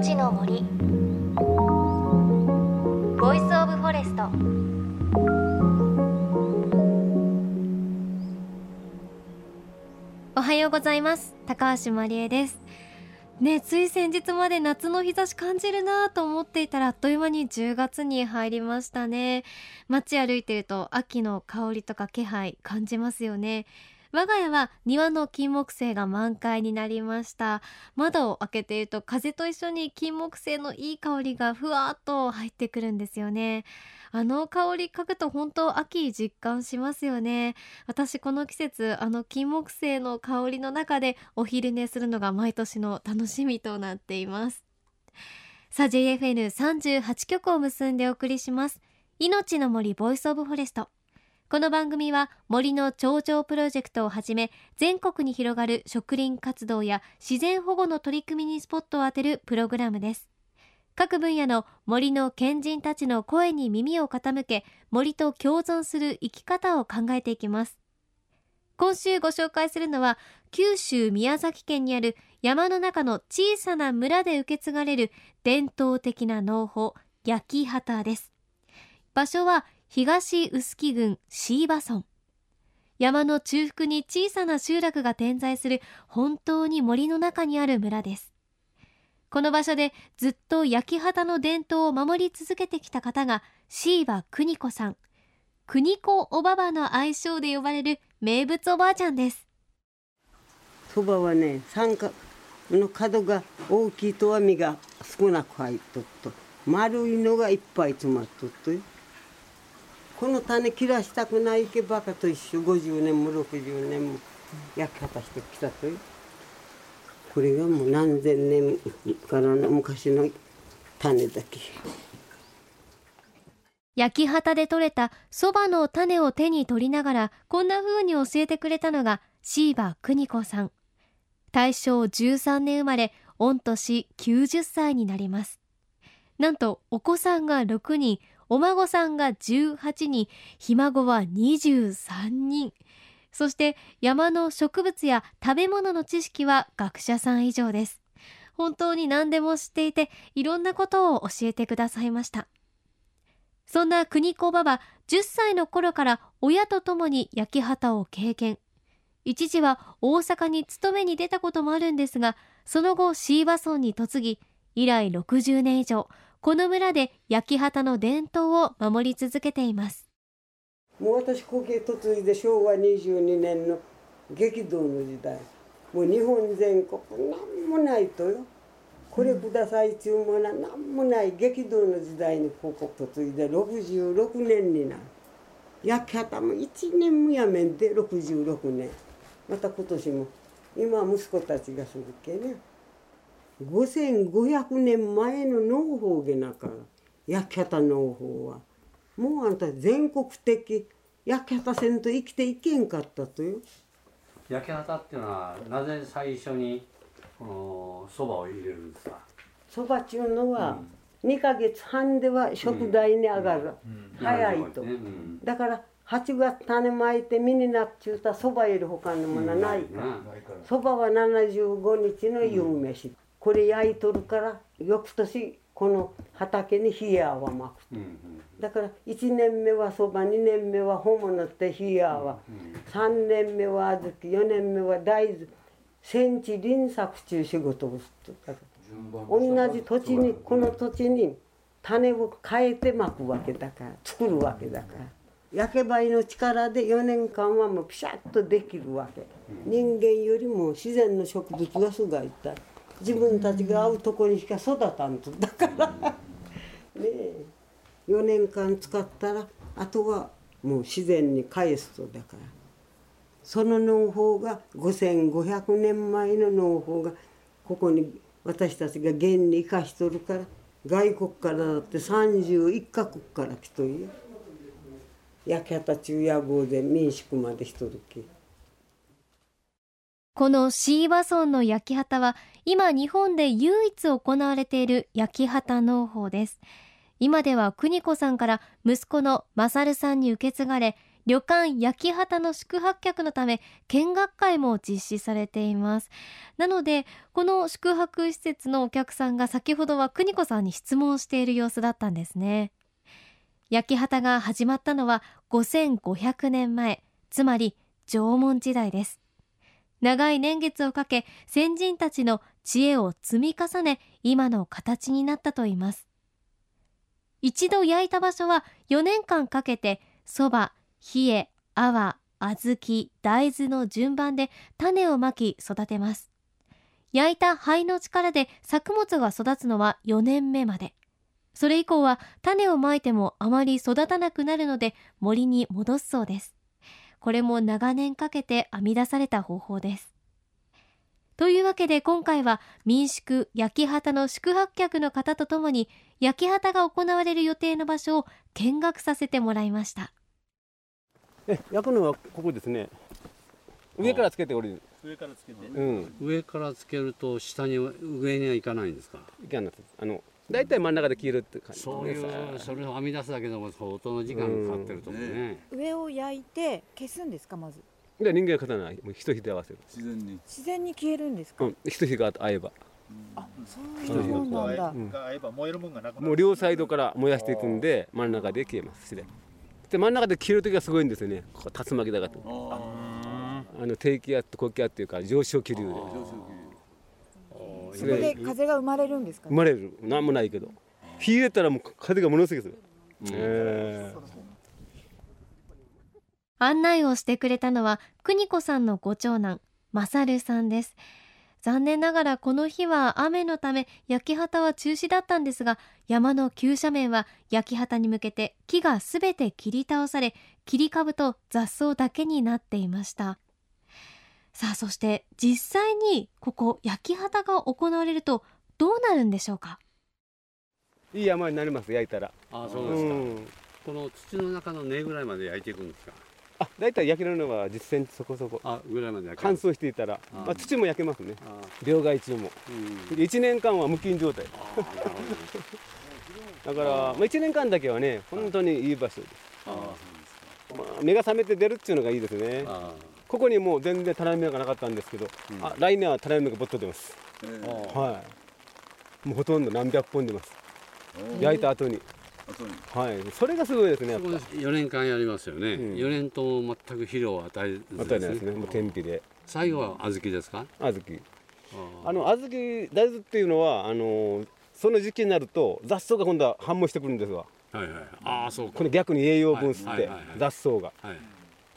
命の森。 Voice of Forest。おはようございます。高橋真理恵です。ねつい先日まで夏の日差し感じるなと思っていたらあっという間に10月に入りましたね。街歩いてると秋の香りとか気配感じますよね。我が家は庭の金木犀が満開になりました。窓を開けていると風と一緒に金木犀のいい香りがふわっと入ってくるんですよね。あの香り嗅ぐと本当秋実感しますよね。私この季節あの金木犀の香りの中でお昼寝するのが毎年の楽しみとなっています。さあ JFN38 局を結んでお送りします。命の森 Voice of Forest。この番組は森の頂上プロジェクトをはじめ全国に広がる植林活動や自然保護の取り組みにスポットを当てるプログラムです。各分野の森の賢人たちの声に耳を傾け森と共存する生き方を考えていきます。今週ご紹介するのは九州宮崎県にある山の中の小さな村で受け継がれる伝統的な農法焼き畑です。場所は東臼杵郡椎葉村。山の中腹に小さな集落が点在する本当に森の中にある村です。この場所でずっと焼き畑の伝統を守り続けてきた方が椎葉邦子さん。邦子おばばの愛称で呼ばれる名物おばあちゃんです。そばはね三角の角が大きいとは実が少なく入っとっと。丸いのがいっぱい詰まっとっとよ。この種切らしたくないけばかと一緒50年も60年も焼き方してきたという。これがもう何千年からの昔の種だけ。焼き畑で採れたそばの種を手に取りながらこんな風に教えてくれたのが椎葉邦子さん。大正13年生まれ御年90歳になります。なんとお子さんが6人お孫さんが18人ひ孫は23人。そして山の植物や食べ物の知識は学者さん以上です。本当に何でも知っていていろんなことを教えてくださいました。そんな国子ばば10歳の頃から親と共に焼き畑を経験。一時は大阪に勤めに出たこともあるんですがその後椎葉村に嫁ぎ以来60年以上この村で焼き畑の伝統を守り続けています。もう私こけ嫁いで昭和22年の激動の時代。もう日本全国何もないとよ。これください注文は何もない激動の時代にここ嫁いで66年になる。焼き畑も1年もやめんで66年。また今年も。今息子たちがするけね。5500年前の農法げなから焼き畑農法は。もうあんた全国的焼き畑せんと生きていけんかったとよ。焼き畑っていうのはなぜ最初にこのそばを入れるんですか？そばちゅうのは2ヶ月半では食材に上がる、早いと、だから8月種まいて実になっちゅうたそばより他のものはないか。ら。そば、は75日の夕飯、これ焼いとるから翌年この畑に冷やはまく、うんうん、だから1年目はそば2年目は本物って冷やは、うんうん、3年目は小豆4年目は大豆。戦地輪作中仕事をするだ同じ土地にこの土地に種を変えてまくわけだから作るわけだから。焼けばいの力で4年間はもうピシャッとできるわけ、人間よりも自然の植物がすがいた自分たちが会うとこにしか育たんと。だからねえ。4年間使ったらあとはもう自然に返すとだから。その農法が5500年前の農法がここに私たちが現に生かしとるから外国からだって31カ国から来とるよ。焼き畑中野号で民宿までしとるき。この椎葉村の焼き畑は今日本で唯一行われている焼き畑農法です。今では邦子さんから息子の勝さんに受け継がれ旅館焼き畑の宿泊客のため見学会も実施されています。なのでこの宿泊施設のお客さんが先ほどは邦子さんに質問している様子だったんですね。焼き畑が始まったのは5500年前つまり縄文時代です。長い年月をかけ先人たちの知恵を積み重ね今の形になったといいます。一度焼いた場所は4年間かけてそば冷え泡小豆大豆の順番で種をまき育てます。焼いた灰の力で作物が育つのは4年目まで。それ以降は種をまいてもあまり育たなくなるので森に戻すそうです。これも長年かけて編み出された方法です。というわけで今回は民宿焼き畑の宿泊客の方とともに焼き畑が行われる予定の場所を見学させてもらいました。え焼くのはここですね。上からつけておる。上からつけて、うん、上からつけると下に上には行かないんですか？いかないあの大体真ん中で消えるって感じそういうそれを編み出すだけでも相当の時間かかってると思うね、上を焼いて消すんですかまず？で人間が勝たない。もう一火で合わせる。自然に。自然に消えるんですか、うん、一火が合えば。あそういうもんなんだ、が合えば。燃えるもんがなくなる。もう両サイドから燃やしていくんで真ん中で消えます自然で真ん中で消える時がすごいんですよね。ここ竜巻だからあの低気圧と高気圧っていうか上昇気流でそこで風が生まれるんですか、生まれる。なんもないけど。冷えたらもう風がものすごいです、えー案内をしてくれたのは邦子さんのご長男勝さんです。残念ながらこの日は雨のため焼き畑は中止だったんですが山の急斜面は焼き畑に向けて木がすべて切り倒され切り株と雑草だけになっていましたさあそして実際にここ焼き畑が行われるとどうなるんでしょうか？いい山になります焼いたら。あそうですか、うん、この土の中の根ぐらいまで焼いていくんですか？あ、大体焼けるのは10センチそこそこ。あ、ぐらいまで乾燥していたら、まあ土も焼けますね。両替中も。1年間は無菌状態。だから、まあ1年間だけはね、本当にいい場所です。まあ、目が覚めて出るっていうのがいいですね。ここにもう全然タラメがなかったんですけど、あ来年はタラメがぼっと出ます。はい。もうほとんど何百本出ます。焼いた後に。はい、それがすごいですね。四年間やりますよね。四、うん、年とも全く肥料を与えず与えないですね。もう天日で。最後は小豆ですか？小豆。あの小豆大豆っていうのはあのその時期になると雑草が今度は反応してくるんですわ。はいはい。ああそうこれ逆に栄養分吸って雑草が。はい。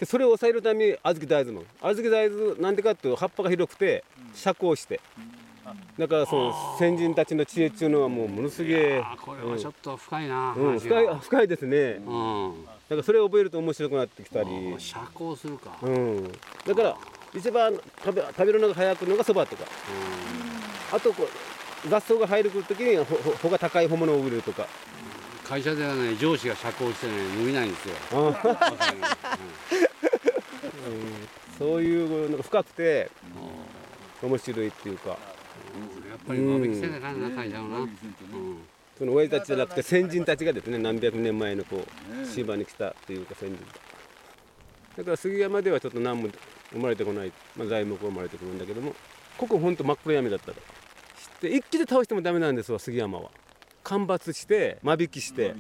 でそれを抑えるために小豆大豆の小豆大豆なんでかっていうと葉っぱが広くて遮光して。うん。だからその先人たちの知恵っていうのはもうものすげえこれはちょっと深いな、うん、深い深いですね、うん、だからそれを覚えると面白くなってきたり。遮光するか、うん、だから一番食べ食べるのが早くのがそばとか、あとこう雑草が入る時にほほが高いものを売るとか。会社ではね上司が遮光してね伸びないんですよ、そういうのが深くて面白いっていうか。やっぱり間引きせなかなかいだろうな、その親たちじゃなくて先人たちがですね何百年前のこう島に来たというか先人。だから杉山ではちょっと何も生まれてこない、まあ、材木が生まれてくるんだけどもここほんと真っ黒闇だったらして一気で倒してもダメなんですわ杉山は。間伐して間引きして。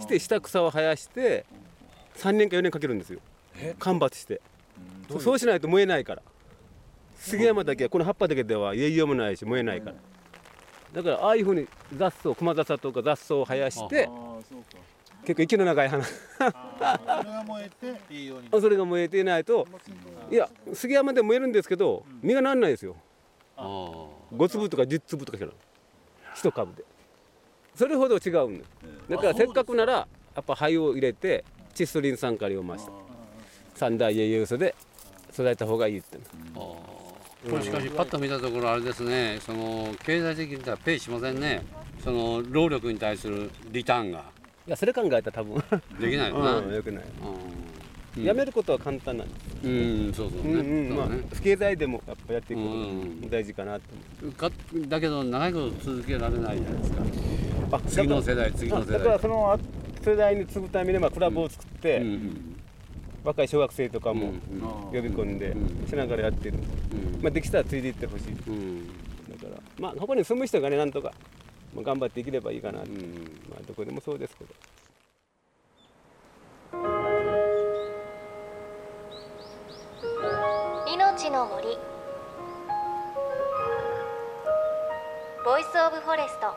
して下草を生やして3年か4年かけるんですよ間伐して。そうしないと燃えないから。杉山だけはこの葉っぱだけでは栄養もないし燃えないから、だからああいうふうに雑草熊笹とか雑草を生やして結構息の長い花。それが燃えていないといや杉山で燃えるんですけど実がなんないですよ。5粒とか10粒とかしかない。一株で。それほど違うんですだからせっかくならやっぱ灰を入れて窒素リン酸カリを増した三大栄養素で育てた方がいいって。これしかしパッと見たところあれですね。その経済的にはペイしませんね。その労力に対するリターンが。いやそれ考えたら多分。できないよな、うん、よくない、うん、やめることは簡単なんですうんそうそうね,、うんうんまあ、不経済でもやっぱやっていくこと大事かなと思かだけど長いこと続けられないじゃないですか。次の世代次の世代。だからその世代に継ぐためにまあクラブを作って、若い小学生とかも呼び込んでしながらやってる、まあ、できたら継いでいってほしい、だからまあここに住む人がねなんとか、まあ、頑張っていければいいかな、まあ、どこでもそうですけど。命の森。 Voice of Forest。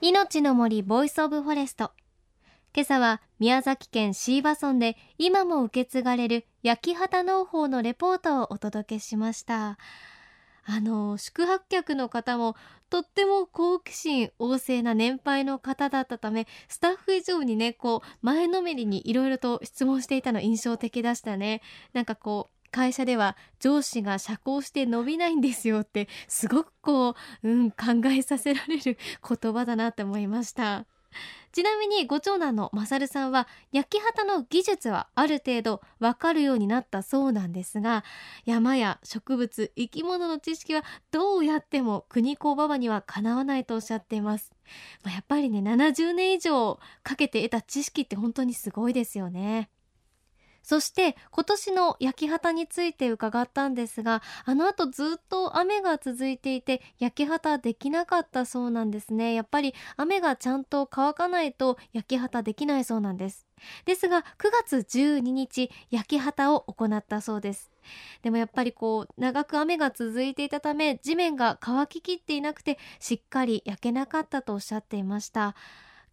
命の森 Voice of Forest今朝は宮崎県椎葉村で今も受け継がれる焼き畑農法のレポートをお届けしました。あの宿泊客の方もとっても好奇心旺盛な年配の方だったためスタッフ以上にねこう前のめりにいろいろと質問していたの印象的でしたね。なんかこう会社では上司が社交して伸びないんですよってすごくこう、うん、考えさせられる言葉だなって思いました。ちなみにご長男のマサルさんは焼き畑の技術はある程度わかるようになったそうなんですが山や植物生き物の知識はどうやっても国子馬場にはかなわないとおっしゃっています、まあ、やっぱりね70年以上かけて得た知識って本当にすごいですよね。そして今年の焼き畑について伺ったんですがあの後ずっと雨が続いていて焼き畑できなかったそうなんですね。やっぱり雨がちゃんと乾かないと焼き畑できないそうなんです。ですが9月12日焼き畑を行ったそうです。でもやっぱりこう長く雨が続いていたため地面が乾ききっていなくてしっかり焼けなかったとおっしゃっていました。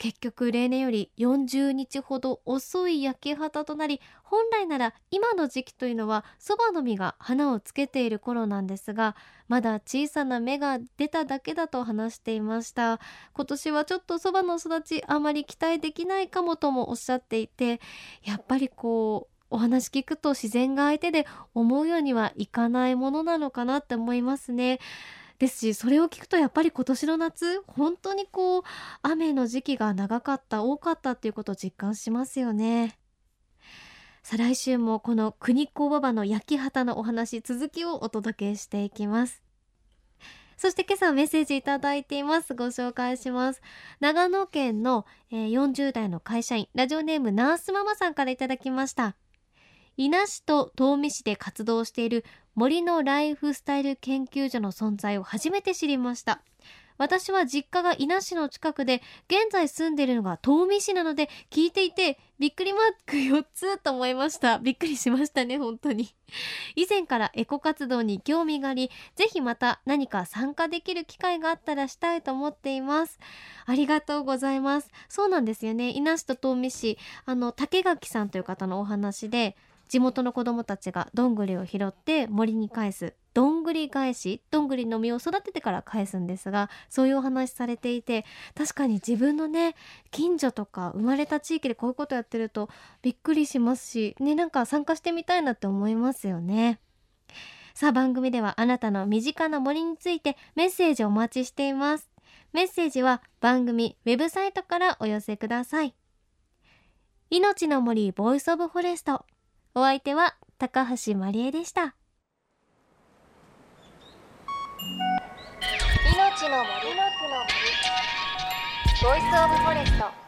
結局例年より40日ほど遅い焼き畑となり本来なら今の時期というのはそばの実が花をつけている頃なんですがまだ小さな芽が出ただけだと話していました今年はちょっとそばの育ちあまり期待できないかもともおっしゃっていてやっぱりこうお話聞くと自然が相手で思うようにはいかないものなのかなって思いますね。ですしそれを聞くとやっぱり今年の夏本当にこう雨の時期が長かった多かったっていうことを実感しますよね。さあ来週もこの国子馬場の焼き畑のお話続きをお届けしていきます。そして今朝メッセージいただいています。ご紹介します。長野県の、え、40代の会社員ラジオネームナースママさんからいただきました。伊那市と東御市で活動している森のライフスタイル研究所の存在を初めて知りました。私は実家が伊那市の近くで現在住んでいるのが東御市なので聞いていてびっくりマーク4つと思いました。びっくりしましたね本当に。以前からエコ活動に興味がありぜひまた何か参加できる機会があったらしたいと思っています。ありがとうございます。そうなんですよね。伊那市と東御市あの竹垣さんという方のお話で地元の子どもたちがどんぐりを拾って森に返す。どんぐり返し。どんぐりの実を育ててから返すんですがそういうお話されていて確かに自分のね近所とか生まれた地域でこういうことやってるとびっくりしますしねなんか参加してみたいなって思いますよね。さあ番組ではあなたの身近な森についてメッセージをお待ちしています。メッセージは番組ウェブサイトからお寄せください。命の森 Voice of Forest。お相手は高橋まりえでした。命の森。の森。ボイスオブフォレスト。